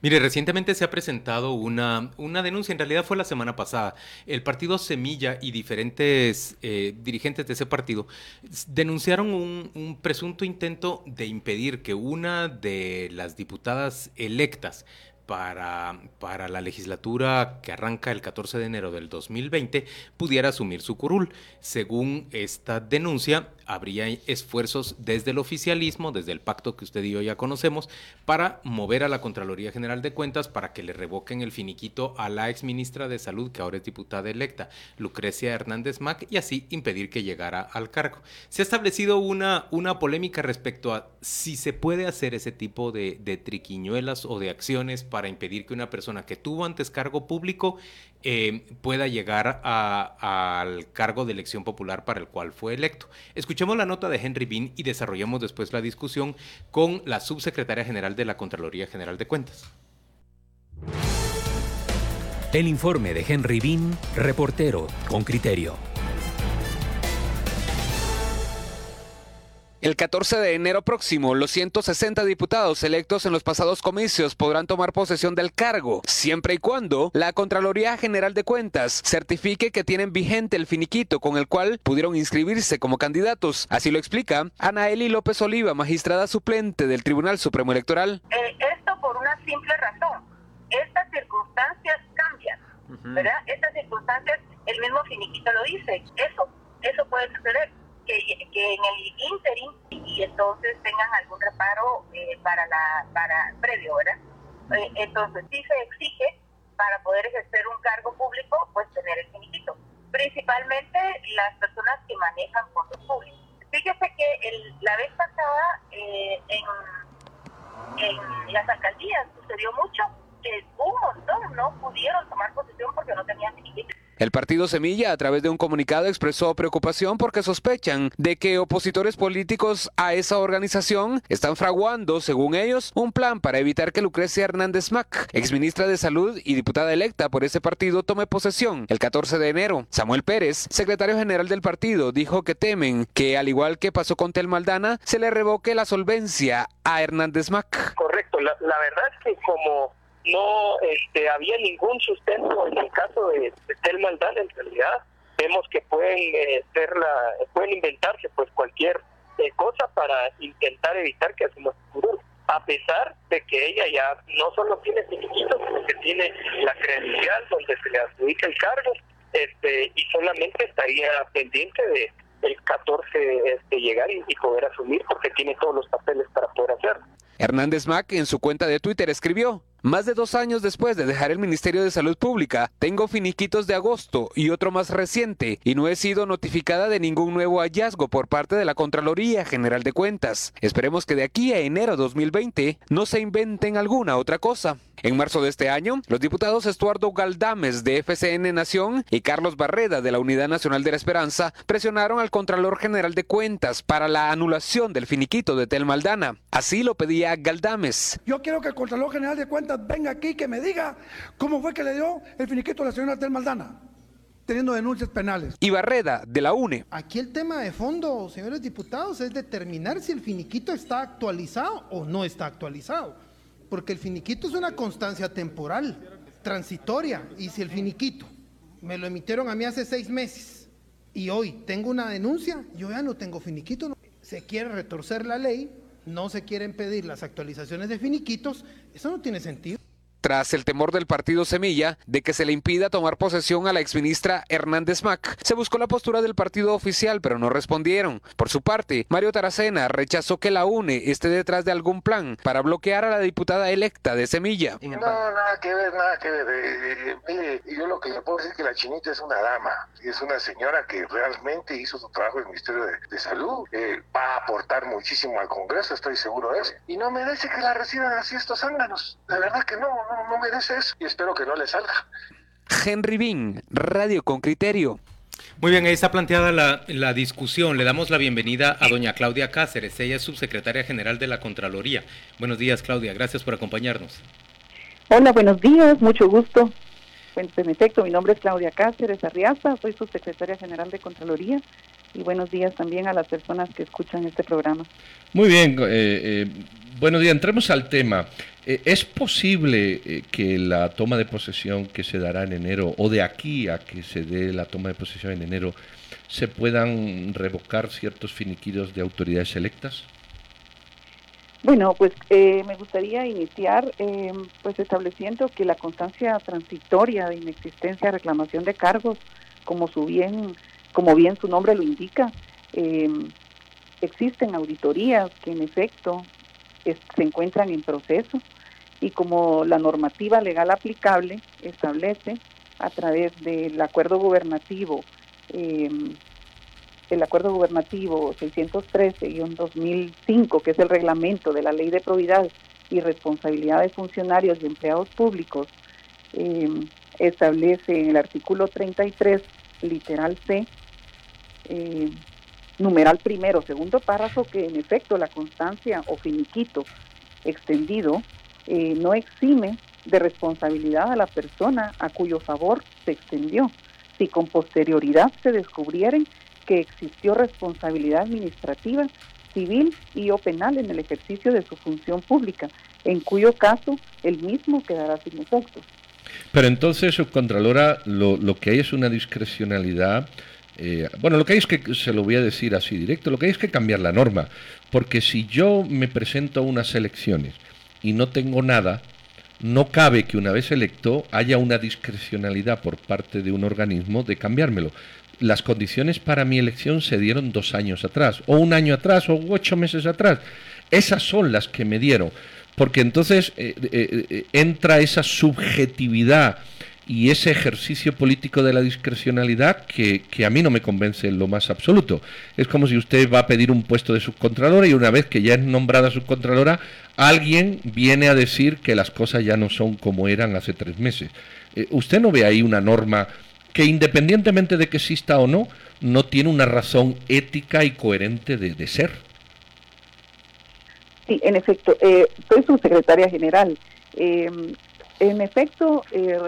Mire, recientemente se ha presentado una, una denuncia, en realidad fue la semana pasada. El partido Semilla y diferentes eh, dirigentes de ese partido denunciaron un, un presunto intento de impedir que una de las diputadas electas para, para, la legislatura que arranca el 14 de enero del 2020 pudiera asumir su curul. Según esta denuncia, habría esfuerzos desde el oficialismo, desde el pacto que usted y yo ya conocemos, para mover a la Contraloría General de Cuentas para que le revoquen el finiquito a la ex ministra de Salud, que ahora es diputada electa, Lucrecia Hernández Mac, y así impedir que llegara al cargo. Se ha establecido una, una polémica respecto a si se puede hacer ese tipo de triquiñuelas o de acciones para impedir que una persona que tuvo antes cargo público eh, pueda llegar al cargo de elección popular para el cual fue electo. Escuchemos la nota de Henry Bean y desarrollemos después la discusión con la subsecretaria general de la Contraloría General de Cuentas. El informe de Henry Bean, reportero con criterio. El 14 de enero próximo, los 160 diputados electos en los pasados comicios podrán tomar posesión del cargo, siempre y cuando la Contraloría General de Cuentas certifique que tienen vigente el finiquito con el cual pudieron inscribirse como candidatos. Así lo explica Ana Eli López Oliva, magistrada suplente del Tribunal Supremo Electoral. Eh, esto por una simple razón. Estas circunstancias cambian, ¿verdad? Estas circunstancias, el mismo finiquito lo dice. Eso, eso puede suceder que, en el interim y entonces tengan algún reparo eh, para la para previo, ¿verdad? Eh, entonces sí se exige para poder ejercer un cargo público, pues tener el finiquito. Principalmente las personas que manejan fondos públicos. Fíjese que el, la vez pasada eh, en, en las alcaldías sucedió mucho que un montón no pudieron tomar posesión porque no tenían finiquito. El partido Semilla, a través de un comunicado, expresó preocupación porque sospechan de que opositores políticos a esa organización están fraguando, según ellos, un plan para evitar que Lucrecia Hernández Mac, exministra de Salud y diputada electa por ese partido, tome posesión el 14 de enero. Samuel Pérez, secretario general del partido, dijo que temen que, al igual que pasó con Tel Maldana, se le revoque la solvencia a Hernández Mac. Correcto, la, la verdad es que como no este, había ningún sustento en el caso de, de Tel en realidad vemos que pueden eh, ser la, pueden inventarse pues cualquier eh, cosa para intentar evitar que hacemos futuro a pesar de que ella ya no solo tiene finiquitos, sino que tiene la credencial donde se le adjudica el cargo, este, y solamente estaría pendiente de el 14 este, llegar y, y poder asumir porque tiene todos los papeles para poder hacerlo. Hernández Mac en su cuenta de Twitter escribió, más de dos años después de dejar el Ministerio de Salud Pública, tengo finiquitos de agosto y otro más reciente, y no he sido notificada de ningún nuevo hallazgo por parte de la Contraloría General de Cuentas. Esperemos que de aquí a enero 2020 no se inventen alguna otra cosa. En marzo de este año, los diputados Estuardo Galdames de FCN Nación y Carlos Barreda de la Unidad Nacional de la Esperanza presionaron al Contralor General de Cuentas para la anulación del finiquito de Tel Maldana. Así lo pedía Galdames. Yo quiero que el Contralor General de Cuentas venga aquí que me diga cómo fue que le dio el finiquito a la señora Tel Maldana teniendo denuncias penales. Y Barreda, de la UNE. Aquí el tema de fondo, señores diputados, es determinar si el finiquito está actualizado o no está actualizado porque el finiquito es una constancia temporal, transitoria, y si el finiquito me lo emitieron a mí hace seis meses y hoy tengo una denuncia, yo ya no tengo finiquito. Se quiere retorcer la ley, no se quieren pedir las actualizaciones de finiquitos, eso no tiene sentido tras el temor del partido Semilla de que se le impida tomar posesión a la exministra Hernández Mac. Se buscó la postura del partido oficial, pero no respondieron. Por su parte, Mario Taracena rechazó que la UNE esté detrás de algún plan para bloquear a la diputada electa de Semilla. No, nada que ver, nada que ver. Eh, mire, yo lo que le puedo decir es que la chinita es una dama, es una señora que realmente hizo su trabajo en el Ministerio de, Salud, eh, va a aportar muchísimo al Congreso, estoy seguro de eso. Y no merece que la reciban así estos ánganos. La verdad que no, no no, merece eso y espero que no le salga. Henry Bean, Radio con Criterio. Muy bien, ahí está planteada la, la, discusión. Le damos la bienvenida a doña Claudia Cáceres. Ella es subsecretaria general de la Contraloría. Buenos días, Claudia. Gracias por acompañarnos. Hola, buenos días. Mucho gusto. En efecto, mi nombre es Claudia Cáceres Arriaza. Soy subsecretaria general de Contraloría y buenos días también a las personas que escuchan este programa. Muy bien, eh, eh, buenos días. Entremos al tema. Eh, ¿Es posible que la toma de posesión que se dará en enero, o de aquí a que se dé la toma de posesión en enero, se puedan revocar ciertos finiquidos de autoridades electas? Bueno, pues me gustaría iniciar pues estableciendo que la constancia transitoria de inexistencia, reclamación de cargos, como su bien como bien su nombre lo indica, em, existen auditorías que en efecto se encuentran en proceso y como la normativa legal aplicable establece a través del acuerdo gubernativo, em, el acuerdo gubernativo 613-2005, que es el reglamento de la ley de probidad y responsabilidad de funcionarios y empleados públicos, em, establece en el artículo 33, literal C, eh, numeral primero, segundo párrafo, que en efecto la constancia o finiquito extendido eh, no exime de responsabilidad a la persona a cuyo favor se extendió, si con posterioridad se descubrieren que existió responsabilidad administrativa, civil y o penal en el ejercicio de su función pública, en cuyo caso el mismo quedará sin efecto. Pero entonces, subcontralora, lo, lo que hay es una discrecionalidad eh, bueno, lo que hay es que, se lo voy a decir así directo, lo que hay es que cambiar la norma, porque si yo me presento a unas elecciones y no tengo nada, no cabe que una vez electo haya una discrecionalidad por parte de un organismo de cambiármelo. Las condiciones para mi elección se dieron dos años atrás, o un año atrás, o ocho meses atrás. Esas son las que me dieron, porque entonces eh, eh, entra esa subjetividad y ese ejercicio político de la discrecionalidad que, a mí no me convence en lo más absoluto. Es como si usted va a pedir un puesto de subcontralora y una vez que ya es nombrada subcontralora, alguien viene a decir que las cosas ya no son como eran hace tres meses. Eh, ¿Usted no ve ahí una norma que independientemente de que exista o no, no tiene una razón ética y coherente de, ser? Sí, en efecto, eh, soy subsecretaria general. Eh, en efecto, eh,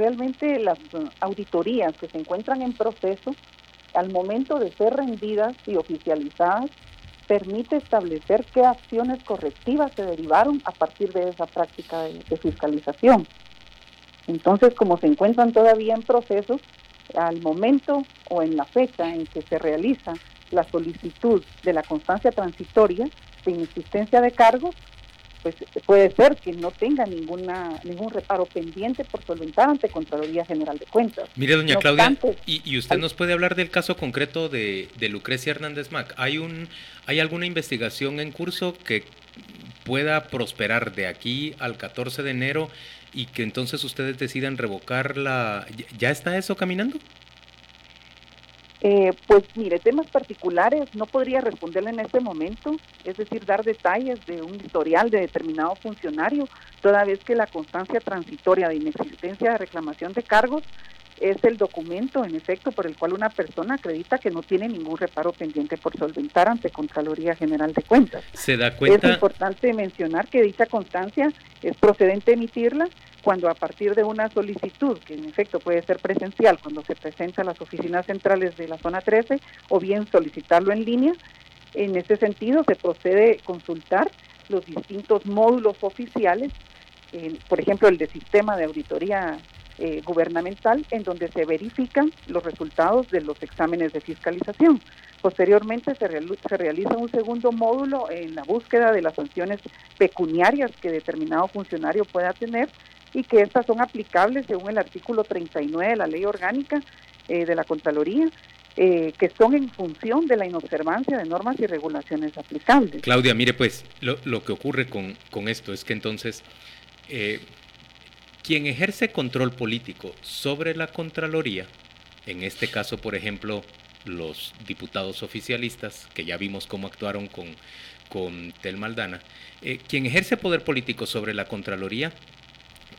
realmente las uh, auditorías que se encuentran en proceso, al momento de ser rendidas y oficializadas, permite establecer qué acciones correctivas se derivaron a partir de esa práctica de, fiscalización. Entonces, como se encuentran todavía en proceso, al momento o en la fecha en que se realiza la solicitud de la constancia transitoria de inexistencia de cargos, pues puede ser que no tenga ninguna ningún reparo pendiente por solventar ante Contraloría General de Cuentas. Mire, doña Claudia, y, usted nos puede hablar del caso concreto de, Lucrecia Hernández Mac. ¿Hay, un, ¿Hay alguna investigación en curso que pueda prosperar de aquí al 14 de enero y que entonces ustedes decidan revocarla? ¿Ya está eso caminando? Eh, pues mire, temas particulares no podría responderle en este momento, es decir, dar detalles de un historial de determinado funcionario, toda vez que la constancia transitoria de inexistencia de reclamación de cargos es el documento, en efecto, por el cual una persona acredita que no tiene ningún reparo pendiente por solventar ante Contraloría General de Cuentas. ¿Se da cuenta? Es importante mencionar que dicha constancia es procedente emitirla cuando a partir de una solicitud, que en efecto puede ser presencial cuando se presenta a las oficinas centrales de la zona 13, o bien solicitarlo en línea, en ese sentido se procede consultar los distintos módulos oficiales, por ejemplo el de sistema de auditoría eh, gubernamental, en donde se verifican los resultados de los exámenes de fiscalización. Posteriormente se, se realiza un segundo módulo en la búsqueda de las sanciones pecuniarias que determinado funcionario pueda tener y que estas son aplicables según el artículo 39 de la ley orgánica eh, de la Contraloría, eh, que son en función de la inobservancia de normas y regulaciones aplicables. Claudia, mire pues, lo, lo que ocurre con, con, esto es que entonces eh, quien ejerce control político sobre la Contraloría, en este caso, por ejemplo, los diputados oficialistas, que ya vimos cómo actuaron con, con Tel Maldana, quien ejerce poder político sobre la Contraloría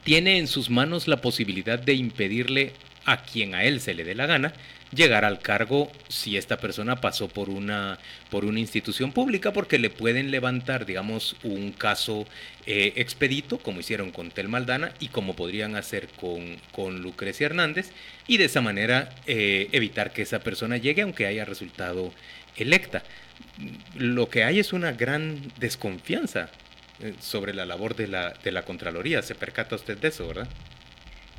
tiene en sus manos la posibilidad de impedirle a quien a él se le dé la gana llegar al cargo si esta persona pasó por una, por una institución pública, porque le pueden levantar, digamos, un caso eh, expedito, como hicieron con Tel Maldana y como podrían hacer con, con Lucrecia Hernández, y de esa manera eh, evitar que esa persona llegue aunque haya resultado electa. Lo que hay es una gran desconfianza sobre la labor de la, de la Contraloría. ¿Se percata usted de eso, verdad?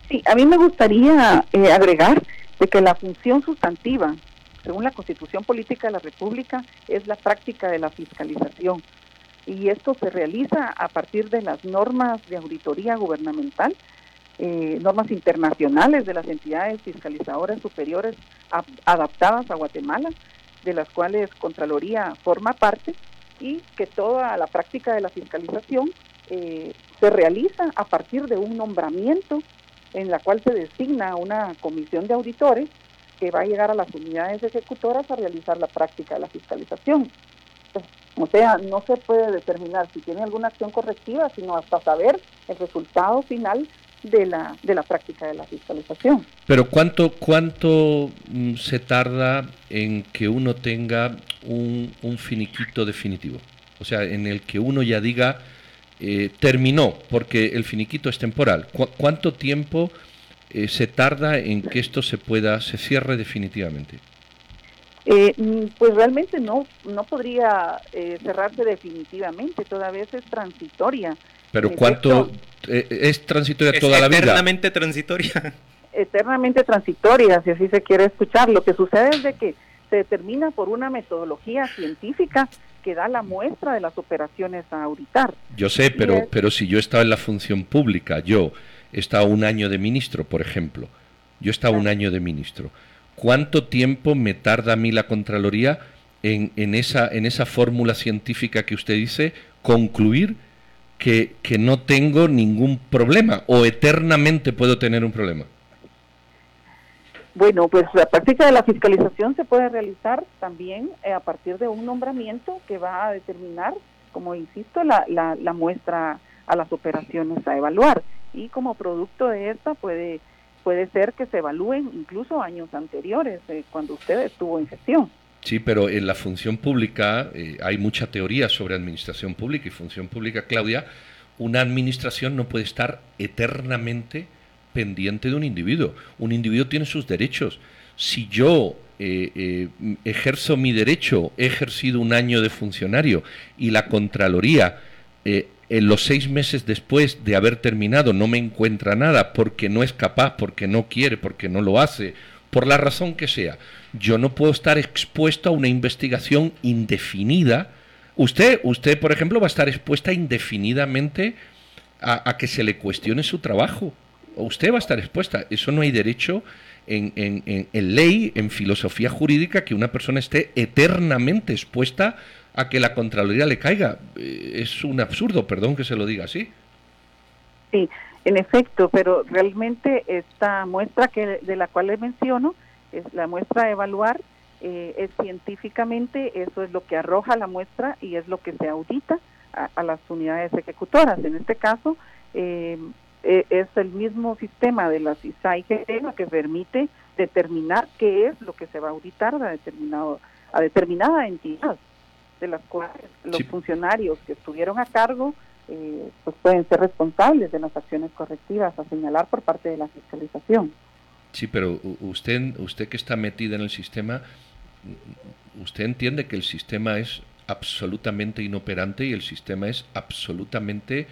Sí, a mí me gustaría agregar de que la función sustantiva, según la Constitución Política de la República, es la práctica de la fiscalización. Y esto se realiza a partir de las normas de auditoría gubernamental, eh, normas internacionales de las entidades fiscalizadoras superiores adaptadas a Guatemala, de las cuales Contraloría forma parte, y que toda la práctica de la fiscalización eh, se realiza a partir de un nombramiento en la cual se designa una comisión de auditores que va a llegar a las unidades ejecutoras a realizar la práctica de la fiscalización. O sea, no se puede determinar si tiene alguna acción correctiva, sino hasta saber el resultado final de la, de la práctica de la fiscalización. Pero ¿cuánto, cuánto mm, se tarda en que uno tenga un, un finiquito definitivo? O sea, en el que uno ya diga, eh, terminó, porque el finiquito es temporal. ¿Cuánto tiempo eh, se tarda en que esto se pueda, se cierre definitivamente? Eh, mm, pues realmente no, no podría cerrarse definitivamente, todavía es transitoria. Pero ¿cuánto es transitoria toda la vida? Eternamente transitoria. Eternamente transitoria, si así se quiere escuchar. Lo que sucede es de que se determina por una metodología científica que da la muestra de las operaciones a auditar. Yo sé, pero, pero si yo estaba en la función pública, yo estaba un año de ministro, por ejemplo, yo estaba un año de ministro, ¿cuánto tiempo me tarda a mí la Contraloría en, en esa, en esa fórmula científica que usted dice, concluir que, que no tengo ningún problema o eternamente puedo tener un problema? Bueno, pues la práctica de la fiscalización se puede realizar también eh, a partir de un nombramiento que va a determinar, como insisto, la, la, muestra a las operaciones a evaluar. Y como producto de esta puede, puede ser que se evalúen incluso años anteriores, eh, cuando usted estuvo en gestión. Sí, pero en la función pública eh, hay mucha teoría sobre administración pública y función pública, Claudia. Una administración no puede estar eternamente pendiente de un individuo. Un individuo tiene sus derechos. Si yo eh, eh, ejerzo mi derecho, he ejercido un año de funcionario y la Contraloría eh, en los seis meses después de haber terminado no me encuentra nada porque no es capaz, porque no quiere, porque no lo hace, por la razón que sea, yo no puedo estar expuesto a una investigación indefinida. Usted, usted por ejemplo, va a estar expuesta indefinidamente a que se le cuestione su trabajo usted va a estar expuesta. Eso no hay derecho en, en, ley, en filosofía jurídica, que una persona esté eternamente expuesta a que la Contraloría le caiga. Eh, es un absurdo, perdón que se lo diga así. Sí, en efecto, pero realmente esta muestra que de la cual le menciono, es la muestra a evaluar, eh, es científicamente, eso es lo que arroja la muestra y es lo que se audita a, a las unidades ejecutoras. En este caso, eh, eh, es el mismo sistema de la CISAI que permite determinar qué es lo que se va a auditar a, determinado, a determinada entidad, de las cuales los funcionarios que estuvieron a cargo eh, pues pueden ser responsables de las acciones correctivas a señalar por parte de la fiscalización. Sí, pero usted, usted que está metida en el sistema, usted entiende que el sistema es absolutamente inoperante y el sistema es absolutamente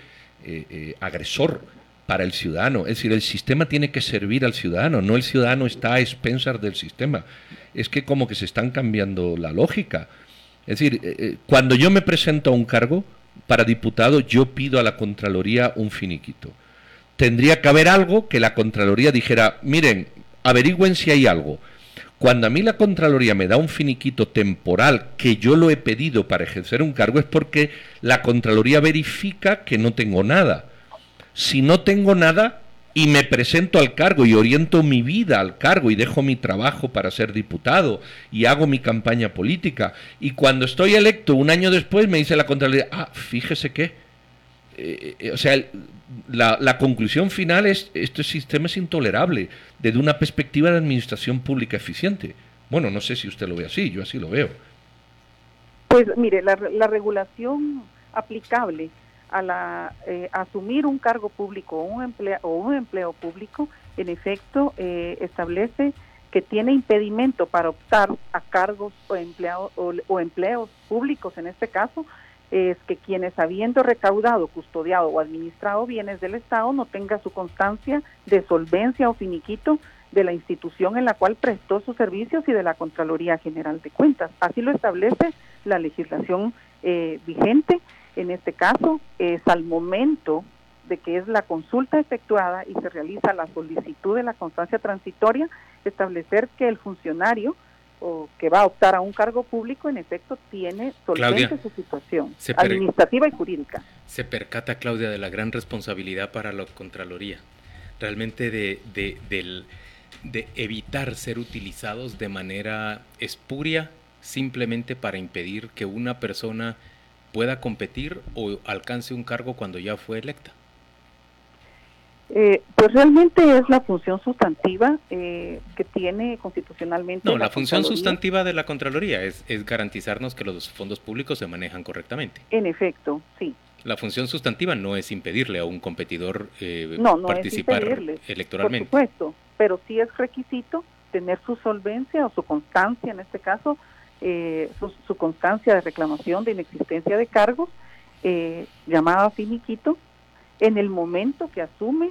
eh, agresor para el ciudadano. Es decir, el sistema tiene que servir al ciudadano, no el ciudadano está a expensas del sistema. Es que como que se están cambiando la lógica. Es decir, eh, eh, cuando yo me presento a un cargo para diputado, yo pido a la Contraloría un finiquito. Tendría que haber algo que la Contraloría dijera, miren, averigüen si hay algo. Cuando a mí la Contraloría me da un finiquito temporal que yo lo he pedido para ejercer un cargo es porque la Contraloría verifica que no tengo nada si no tengo nada y me presento al cargo y oriento mi vida al cargo y dejo mi trabajo para ser diputado y hago mi campaña política y cuando estoy electo un año después me dice la Contraloría, ah, fíjese que eh, eh, o sea, la, la, conclusión final es, este sistema es intolerable desde una perspectiva de administración pública eficiente. Bueno, no sé si usted lo ve así, yo así lo veo. Pues mire, la, la regulación aplicable a la, eh, asumir un cargo público o un, empleo, o un empleo público, en efecto, eh, establece que tiene impedimento para optar a cargos o, o, empleos públicos, en este caso, es que quienes habiendo recaudado, custodiado o administrado bienes del Estado no tenga su constancia de solvencia o finiquito de la institución en la cual prestó sus servicios y de la Contraloría General de Cuentas. Así lo establece la legislación eh, vigente en este caso es al momento de que es la consulta efectuada y se realiza la solicitud de la constancia transitoria, establecer que el funcionario o que va a optar a un cargo público en efecto tiene solvente su situación administrativa y jurídica. Se percata Claudia de la gran responsabilidad para la Contraloría, realmente de, de, de evitar ser utilizados de manera espuria simplemente para impedir que una persona pueda competir o alcance un cargo cuando ya fue electa? Eh, pues realmente es la función sustantiva eh, que tiene constitucionalmente. No, la, función sustantiva de la Contraloría es, es, garantizarnos que los fondos públicos se manejan correctamente. En efecto, sí. La función sustantiva no es impedirle a un competidor eh, participar electoralmente. Por supuesto, pero sí es requisito tener su solvencia o su constancia, en este caso, eh, su, constancia de reclamación de inexistencia de cargos, eh, llamada finiquito, en el momento que asume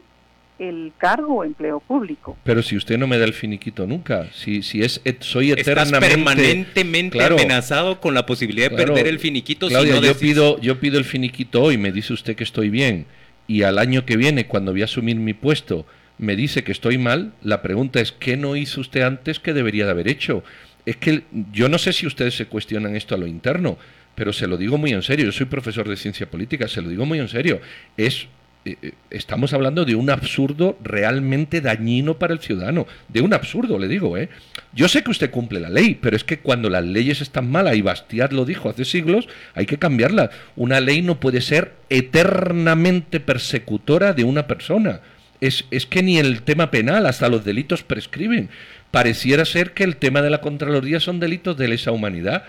el cargo o empleo público. Pero si usted no me da el finiquito nunca, si, si es soy eternamente permanentemente amenazado con la posibilidad de perder el finiquito. yo pido yo pido el finiquito hoy, me dice usted que estoy bien y al año que viene cuando voy a asumir mi puesto me dice que estoy mal, la pregunta es ¿qué no hizo usted antes que debería de haber hecho? Es que yo no sé si ustedes se cuestionan esto a lo interno, pero se lo digo muy en serio. Yo soy profesor de ciencia política, se lo digo muy en serio. Es eh, eh, estamos hablando de un absurdo realmente dañino para el ciudadano, de un absurdo, le digo, ¿eh? Yo sé que usted cumple la ley, pero es que cuando las leyes están malas, y Bastiat lo dijo hace siglos, hay que cambiarla. Una ley no puede ser eternamente persecutora de una persona. Es, que ni el tema penal, hasta los delitos prescriben pareciera ser que el tema de la Contraloría son delitos de lesa humanidad.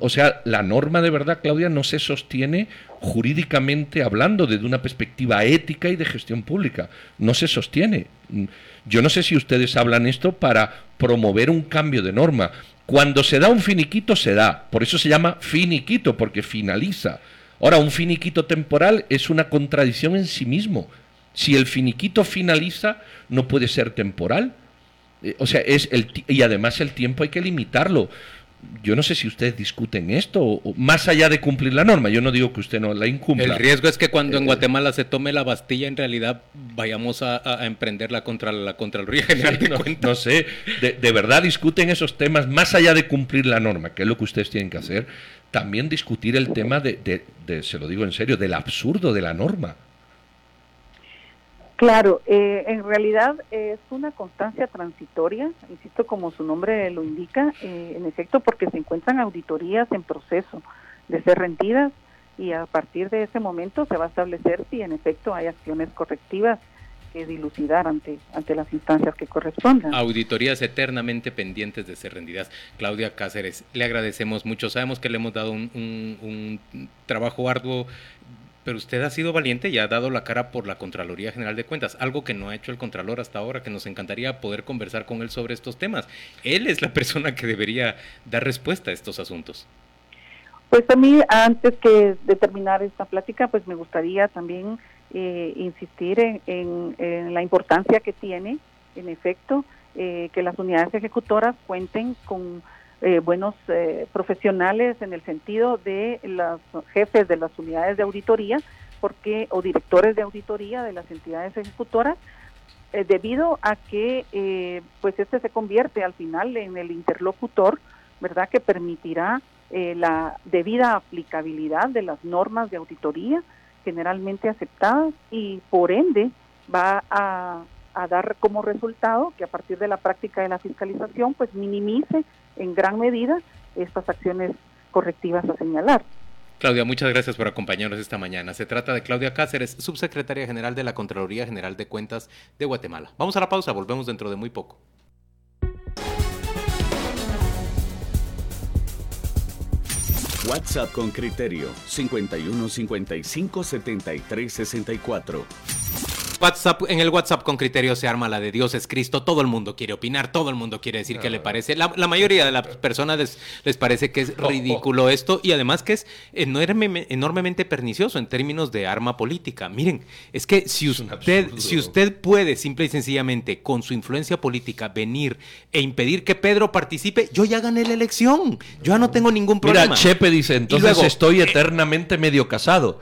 O sea, la norma de verdad, Claudia, no se sostiene jurídicamente hablando desde una perspectiva ética y de gestión pública. No se sostiene. Yo no sé si ustedes hablan esto para promover un cambio de norma. Cuando se da un finiquito, se da. Por eso se llama finiquito, porque finaliza. Ahora, un finiquito temporal es una contradicción en sí mismo. Si el finiquito finaliza, no puede ser temporal. Eh, o sea, es el y además el tiempo hay que limitarlo. Yo no sé si ustedes discuten esto, o, más allá de cumplir la norma. Yo no digo que usted no la incumpla. El riesgo es que cuando en eh, Guatemala se tome la Bastilla, en realidad vayamos a, emprenderla contra la Contraloría General de no, No sé, de, verdad discuten esos temas más allá de cumplir la norma, que es lo que ustedes tienen que hacer. También discutir el tema de se lo digo en serio, del absurdo de la norma. Claro, eh, en realidad es una constancia transitoria, insisto, como su nombre lo indica, eh, en efecto, porque se encuentran auditorías en proceso de ser rendidas y a partir de ese momento se va a establecer si en efecto hay acciones correctivas que dilucidar ante, ante las instancias que correspondan. Auditorías eternamente pendientes de ser rendidas. Claudia Cáceres, le agradecemos mucho. Sabemos que le hemos dado un, un trabajo arduo pero usted ha sido valiente y ha dado la cara por la Contraloría General de Cuentas, algo que no ha hecho el Contralor hasta ahora, que nos encantaría poder conversar con él sobre estos temas. Él es la persona que debería dar respuesta a estos asuntos. Pues a mí, antes que de terminar esta plática, pues me gustaría también eh, insistir en, la importancia que tiene, en efecto, eh, que las unidades ejecutoras cuenten con eh, buenos eh, profesionales en el sentido de los jefes de las unidades de auditoría porque o directores de auditoría de las entidades ejecutoras eh, debido a que pues este se convierte al final en el interlocutor verdad que permitirá la debida aplicabilidad de las normas de auditoría generalmente aceptadas y por ende va a, a dar como resultado que a partir de la práctica de la fiscalización pues minimice en gran medida estas acciones correctivas a señalar. Claudia, muchas gracias por acompañarnos esta mañana. Se trata de Claudia Cáceres, subsecretaria general de la Contraloría General de Cuentas de Guatemala. Vamos a la pausa, volvemos dentro de muy poco. WhatsApp con criterio 51 55 73 64. WhatsApp, en el WhatsApp con criterio se arma la de Dios es Cristo. Todo el mundo quiere opinar, todo el mundo quiere decir qué le parece. La, la mayoría de las personas les, les parece que es ridículo esto y además que es enorme- enormemente pernicioso en términos de arma política. Miren, es que si usted, si usted puede simple y sencillamente con su influencia política venir e impedir que Pedro participe, yo ya gané la elección. Yo ya no tengo ningún problema. Mira, Chepe dice, entonces luego, estoy eternamente medio casado.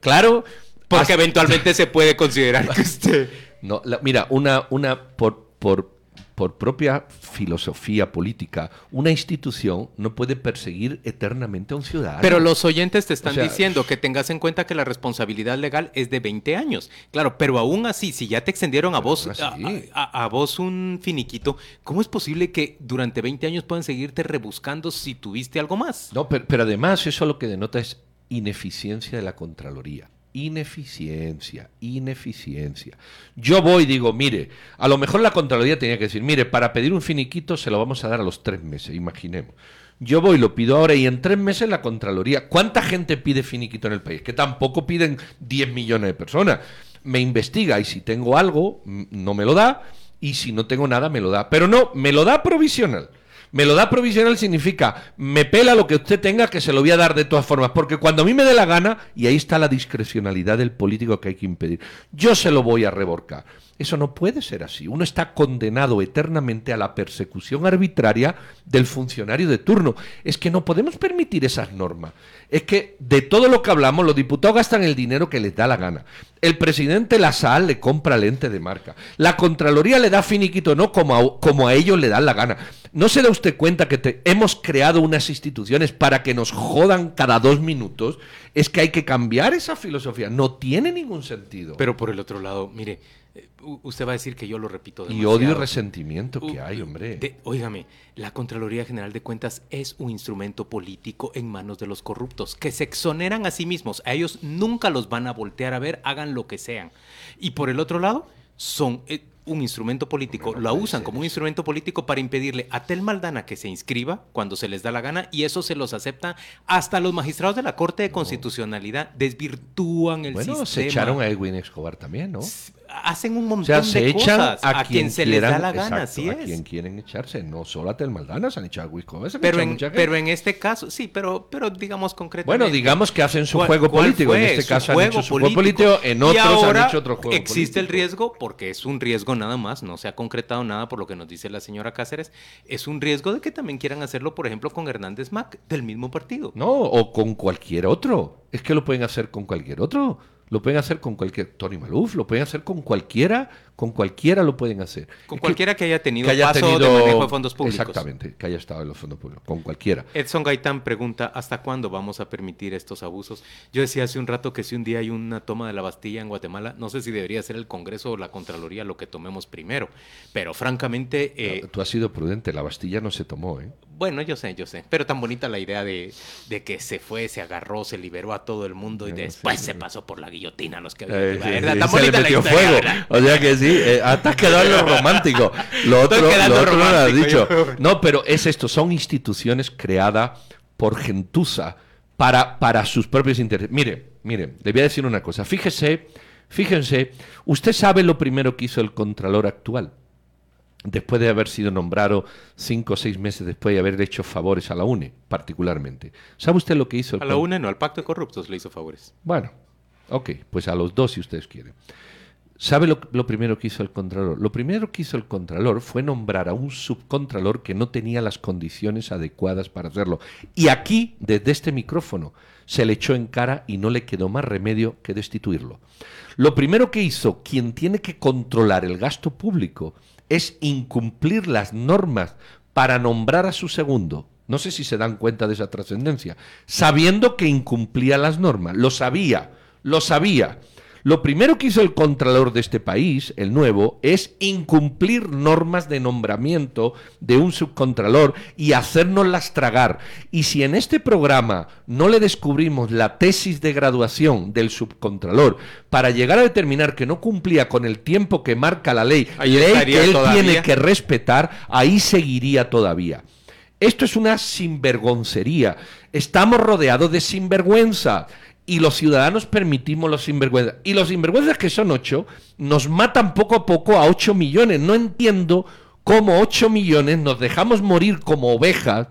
Claro. Porque hasta- eventualmente se puede considerar que usted... No, la- mira, una, una por, por, por propia filosofía política, una institución no puede perseguir eternamente a un ciudadano. Pero los oyentes te están O sea, diciendo que tengas en cuenta que la responsabilidad legal es de 20 años. Claro, pero aún así, si ya te extendieron a vos, a, a- a vos un finiquito, ¿cómo es posible que durante 20 años puedan seguirte rebuscando si tuviste algo más? No, pero, pero además eso lo que denota es ineficiencia de la Contraloría. Ineficiencia, ineficiencia. Yo voy y digo, mire, a lo mejor la Contraloría tenía que decir, mire, para pedir un finiquito se lo vamos a dar a los tres meses, imaginemos. Yo voy, lo pido ahora y en tres meses la Contraloría. ¿Cuánta gente pide finiquito en el país? Que tampoco piden 10 millones de personas. Me investiga y si tengo algo, mm, no me lo da. Y si no tengo nada, me lo da. Pero no, me lo da provisional. Me lo da provisional significa, me pela lo que usted tenga, que se lo voy a dar de todas formas. Porque cuando a mí me dé la gana, y ahí está la discrecionalidad del político que hay que impedir, yo se lo voy a reborcar. Eso no puede ser así. Uno está condenado eternamente a la persecución arbitraria del funcionario de turno. Es que no podemos permitir esas normas. Es que de todo lo que hablamos, los diputados gastan el dinero que les da la gana. El presidente La le compra lente de marca. La Contraloría le da finiquito, no como a, como a ellos le dan la gana. ¿No se da usted cuenta que hemos creado unas instituciones para que nos jodan cada dos minutos? Es que hay que cambiar esa filosofía. No tiene ningún sentido. Pero por el otro lado, mire, usted va a decir que yo lo repito y demasiado. odio y resentimiento que hay, hombre. de- óigame, la Contraloría General de Cuentas es un instrumento político en manos de los corruptos, que se exoneran a sí mismos. A ellos nunca los van a voltear a ver, hagan lo que sean. Y por el otro lado, son eh, un instrumento político, lo usan como un instrumento político para impedirle a Tel Maldana que se inscriba cuando se les da la gana y eso se los acepta hasta los magistrados de la Corte de Constitucionalidad desvirtúan el Bueno, sistema. se echaron a Edwin Escobar también, ¿no? Hacen un O montón sea, se de echan cosas a, quien, se les da la gana, exacto, así a quien quieren echarse, no solo a Tel Maldana, se han echado a Pero en, pero este caso, sí, pero, pero digamos concretamente. Bueno, digamos que hacen su ¿cuál- juego político. En este caso han hecho su juego político, en Y otros ahora han hecho otro juego Existe el riesgo, porque es un riesgo nada más, no se ha concretado nada por lo que nos dice la señora Cáceres, es un riesgo de que también quieran hacerlo, por ejemplo, con Hernández Mac, del mismo partido. No, o con cualquier otro. Es que lo pueden hacer con cualquier otro. Lo pueden hacer con cualquier. Tony Maluf, lo pueden hacer con cualquiera. Con cualquiera lo pueden hacer. Con Es cualquiera que haya tenido que haya paso de tenido- manejo de fondos públicos. Exactamente, que haya estado en los fondos públicos. Con cualquiera. Edson Gaitán pregunta, ¿hasta cuándo vamos a permitir estos abusos? Yo decía hace un rato que si un día hay una toma de la Bastilla en Guatemala, no sé si debería ser el Congreso o la Contraloría lo que tomemos primero, pero francamente, eh, Tú has sido prudente, la Bastilla no se tomó, ¿eh? Bueno, yo sé, yo sé, pero tan bonita la idea de, de que se fue, se agarró, se liberó a todo el mundo y después se pasó por la guillotina a los que habían Eh, sí, ¿verdad? Tan se le bonita la metió historia, fuego. ¿verdad? O sea que sí, eh, hasta quedó en lo romántico. Lo otro, lo otro no lo has dicho. yo. No, pero es esto, son instituciones creadas por gentuza para, para sus propios intereses. Mire, mire, le voy a decir una cosa. Fíjese, fíjense, usted sabe lo primero que hizo el Contralor actual. Después de haber sido nombrado cinco o seis meses después de haber hecho favores a la UNE, particularmente. ¿Sabe usted lo que hizo el A la UNE no, al Pacto de Corruptos le hizo favores. bueno, ok, pues a los dos si ustedes quieren. ¿Sabe lo, lo primero que hizo el Contralor? Lo primero que hizo el Contralor fue nombrar a un subcontralor que no tenía las condiciones adecuadas para hacerlo. Y aquí, desde este micrófono, se le echó en cara y no le quedó más remedio que destituirlo. Lo primero que hizo quien tiene que controlar el gasto público es incumplir las normas para nombrar a su segundo. No sé si se dan cuenta de esa trascendencia. Sabiendo que incumplía las normas. Lo sabía, lo sabía. Lo primero que hizo el contralor de este país, el nuevo, es incumplir normas de nombramiento de un subcontralor y hacérnoslas tragar. Y si en este programa no le descubrimos la tesis de graduación del subcontralor para llegar a determinar que no cumplía con el tiempo que marca la ley, Ahí ley que él todavía. tiene que respetar, ahí seguiría todavía. Esto es una sinvergoncería. Estamos rodeados de sinvergüenza. Y los ciudadanos permitimos los sinvergüenzas. Y los sinvergüenzas, que son ocho, nos matan poco a poco a ocho millones. No entiendo cómo ocho millones nos dejamos morir como ovejas,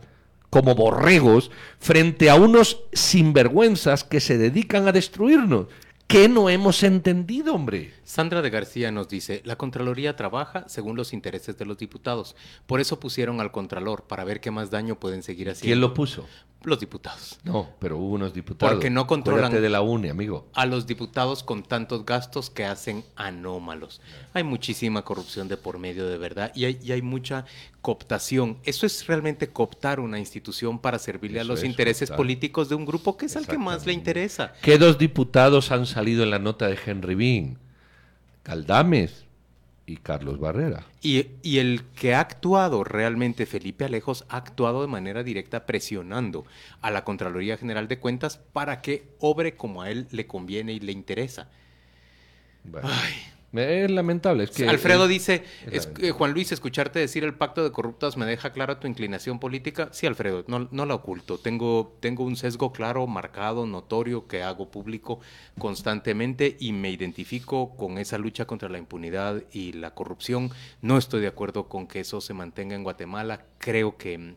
como borregos, frente a unos sinvergüenzas que se dedican a destruirnos. ¿Qué no hemos entendido, hombre? Sandra de García nos dice, la Contraloría trabaja según los intereses de los diputados. Por eso pusieron al Contralor, para ver qué más daño pueden seguir haciendo. ¿Quién lo puso? Los diputados. No, pero hubo unos diputados. Porque no controlan de la UNE, amigo. a los diputados con tantos gastos que hacen anómalos. Hay muchísima corrupción de por medio de verdad y hay, y hay mucha cooptación. Eso es realmente cooptar una institución para servirle a los es intereses cooptar. políticos de un grupo que es al que más le interesa. ¿Qué dos diputados han salido en la nota de Henry Bean? Caldames y Carlos Barrera. Y, y el que ha actuado realmente, Felipe Alejos, ha actuado de manera directa presionando a la Contraloría General de Cuentas para que obre como a él le conviene y le interesa. Bueno, Es lamentable. Es que Alfredo dice, es es- eh, Juan Luis, escucharte decir el pacto de corruptos me deja clara tu inclinación política. Sí, Alfredo, no, no la oculto. Tengo, tengo un sesgo claro, marcado, notorio, que hago público constantemente y me identifico con esa lucha contra la impunidad y la corrupción. No estoy de acuerdo con que eso se mantenga en Guatemala. Creo que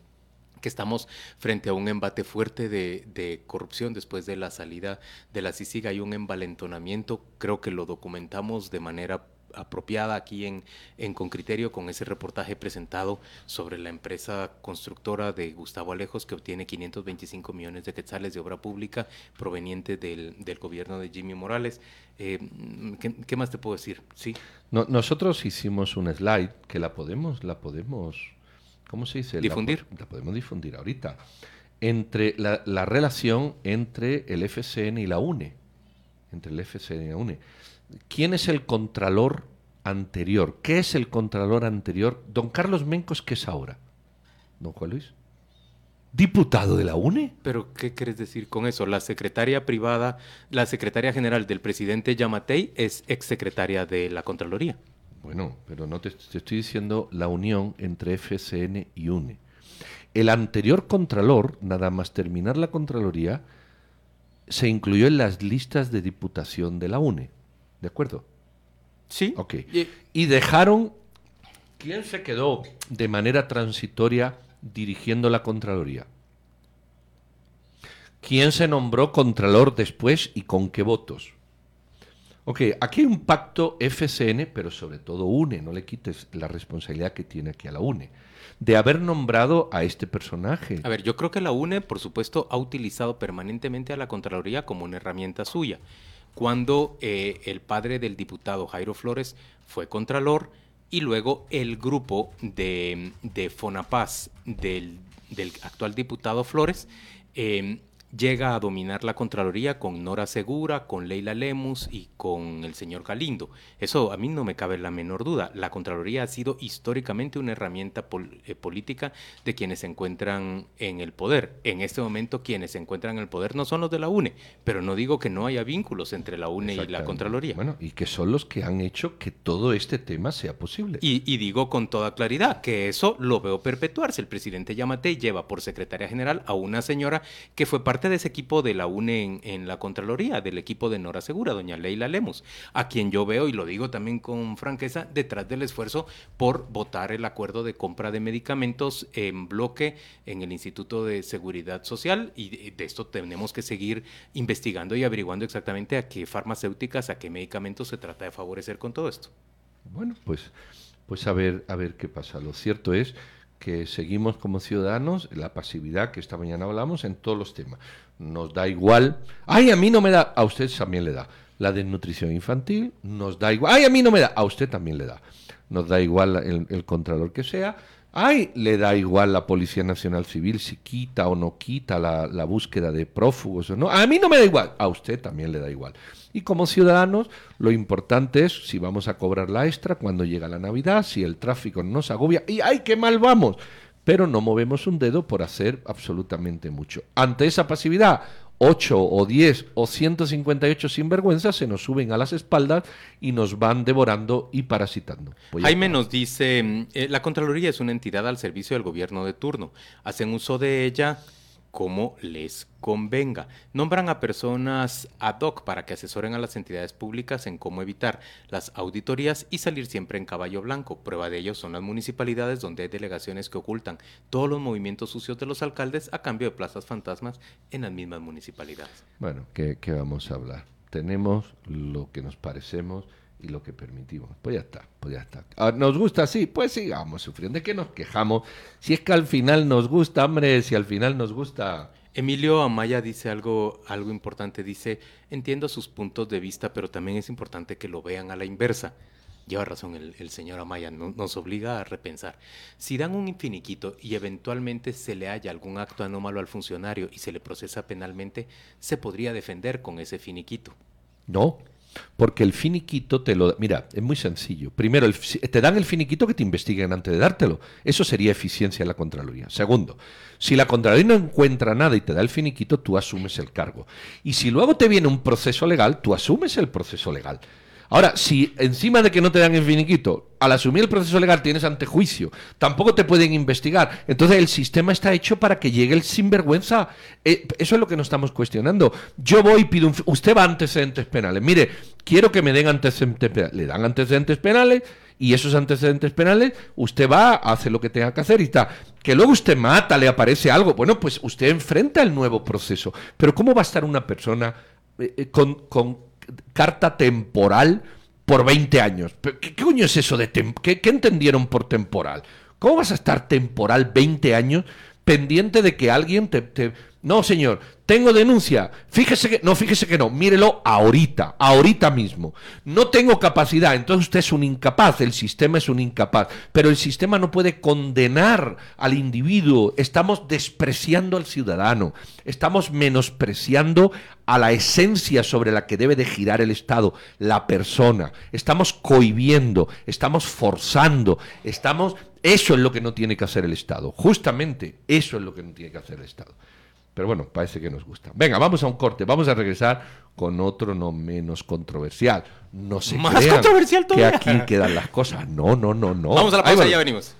que estamos frente a un embate fuerte de, corrupción después de la salida de la CICIG. Hay un envalentonamiento, creo que lo documentamos de manera apropiada aquí en, en Con Criterio con ese reportaje presentado sobre la empresa constructora de Gustavo Alejos que obtiene 525 millones de quetzales de obra pública proveniente del, del gobierno de Jimmy Morales. Eh, ¿qué, qué más te puedo decir? Sí. No- nosotros hicimos un slide que la podemos, la podemos, ¿cómo se dice? La Difundir. La, podemos difundir ahorita. Entre la, la relación entre el FCN y la UNE. Entre el FCN y la UNE. ¿Quién es el contralor anterior? ¿Qué es el contralor anterior? Don Carlos Mencos, ¿qué es ahora? Don Juan Luis. ¿Diputado de la UNE? Pero, ¿qué quieres decir con eso? La secretaria privada, la secretaria general del presidente Yamatei es exsecretaria de la Contraloría. Bueno, pero no te, te estoy diciendo la unión entre FCN y UNE. El anterior contralor, nada más terminar la Contraloría, se incluyó en las listas de diputación de la UNE. ¿De acuerdo? Sí. Ok. Y dejaron... ¿Quién se quedó de manera transitoria dirigiendo la Contraloría? ¿Quién se nombró Contralor después y con qué votos? Ok, aquí hay un pacto FCN, pero sobre todo UNE, no le quites la responsabilidad que tiene aquí a la UNE, de haber nombrado a este personaje. A ver, yo creo que la UNE, por supuesto, ha utilizado permanentemente a la Contraloría como una herramienta suya. Cuando eh, el padre del diputado Jairo Flores fue Contralor y luego el grupo de, de Fonapaz del, del actual diputado Flores eh, llega a dominar la Contraloría con Nora Segura, con Leila Lemus y con el señor Galindo. Eso a mí no me cabe la menor duda. La Contraloría ha sido históricamente una herramienta pol- eh, política de quienes se encuentran en el poder. En este momento quienes se encuentran en el poder no son los de la UNE, pero no digo que no haya vínculos entre la UNE y la. Contraloría. Bueno, y que son los que han hecho que todo este tema sea posible. Y, y digo con toda claridad que eso lo veo perpetuarse. El presidente Yamate lleva por secretaria general a una señora que fue parte de ese equipo de la UNE en, la Contraloría, del equipo de Nora Segura, doña Leila Lemus, a quien yo veo, y lo digo también con franqueza, detrás del esfuerzo por votar el acuerdo de compra de medicamentos en bloque en el Instituto de Seguridad Social. Y de esto tenemos que seguir investigando y averiguando exactamente a qué farmacéuticas, a qué medicamentos se trata de favorecer con todo esto. Bueno, pues, pues a ver, a ver qué pasa. Lo cierto es que seguimos como ciudadanos la pasividad que esta mañana hablamos en todos los temas. Nos da igual. Ay, a mí no me da. A usted también le da. La desnutrición infantil nos da igual. Ay, a mí no me da. A usted también le da. Nos da igual el, el contralor que sea. Ay, le da igual la Policía Nacional Civil si quita o no quita la, búsqueda de prófugos o no. A mí no me da igual, a usted también le da igual. Y como ciudadanos, lo importante es si vamos a cobrar la extra cuando llega la Navidad, si el tráfico nos agobia. Y ¡ay, qué mal vamos! Pero no movemos un dedo por hacer absolutamente mucho. Ante esa pasividad, 8 o 10 o 158 sinvergüenzas se nos suben a las espaldas y nos van devorando y parasitando. Jaime nos dice, eh, la Contraloría es una entidad al servicio del gobierno de turno. Hacen uso de ella como les convenga. Nombran a personas ad hoc para que asesoren a las entidades públicas en cómo evitar las auditorías y salir siempre en caballo blanco. Prueba de ello son las municipalidades donde hay delegaciones que ocultan todos los movimientos sucios de los alcaldes a cambio de plazas fantasmas en las mismas municipalidades. Bueno, ¿qué, qué vamos a hablar? Tenemos lo que nos parecemos y lo que permitimos. Pues ya está, pues ya está. Ah, ¿Nos gusta así? Pues sigamos sufriendo. ¿De qué nos quejamos? Si es que al final nos gusta, hombre, si al final nos gusta... Emilio Amaya dice algo, algo importante, dice, entiendo sus puntos de vista, pero también es importante que lo vean a la inversa. Lleva razón el, el señor Amaya, nos obliga a repensar. Si dan un infiniquito y eventualmente se le haya algún acto anómalo al funcionario y se le procesa penalmente, se podría defender con ese finiquito. No, porque el finiquito te lo... Mira, es muy sencillo. Primero, te dan el finiquito que te investiguen antes de dártelo. Eso sería eficiencia en la Contraloría. Segundo, si la Contraloría no encuentra nada y te da el finiquito, tú asumes el cargo. Y si luego te viene un proceso legal, tú asumes el proceso legal. Ahora, si encima de que no te dan el finiquito, al asumir el proceso legal tienes antejuicio, tampoco te pueden investigar, entonces el sistema está hecho para que llegue el sinvergüenza. Eh, eso es lo que nos estamos cuestionando. Yo voy y pido un... Usted va a antecedentes penales. Mire, quiero que me den antecedentes penales. Le dan antecedentes penales y esos antecedentes penales, usted va, hace lo que tenga que hacer y está. Que luego usted mata, le aparece algo, bueno, pues usted enfrenta el nuevo proceso. Pero ¿cómo va a estar una persona eh, eh, con, con carta temporal por 20 años. ¿Qué, coño es eso de ¿Qué, ¿Qué, entendieron por temporal? ¿Cómo vas a estar temporal 20 años pendiente de que alguien te, te... No, señor, tengo denuncia. Fíjese que no, fíjese que no. Mírelo ahorita, ahorita mismo. No tengo capacidad, entonces usted es un incapaz, el sistema es un incapaz, pero el sistema no puede condenar al individuo. Estamos despreciando al ciudadano, estamos menospreciando a la esencia sobre la que debe de girar el Estado, la persona. Estamos cohibiendo, estamos forzando, estamos eso es lo que no tiene que hacer el Estado. Justamente eso es lo que no tiene que hacer el Estado. Pero bueno, parece que nos gusta. Venga, vamos a un corte. Vamos a regresar con otro no menos controversial. No se Más controversial todavía. que aquí quedan las cosas. No, no, no, no. Vamos a la pausa y ya venimos.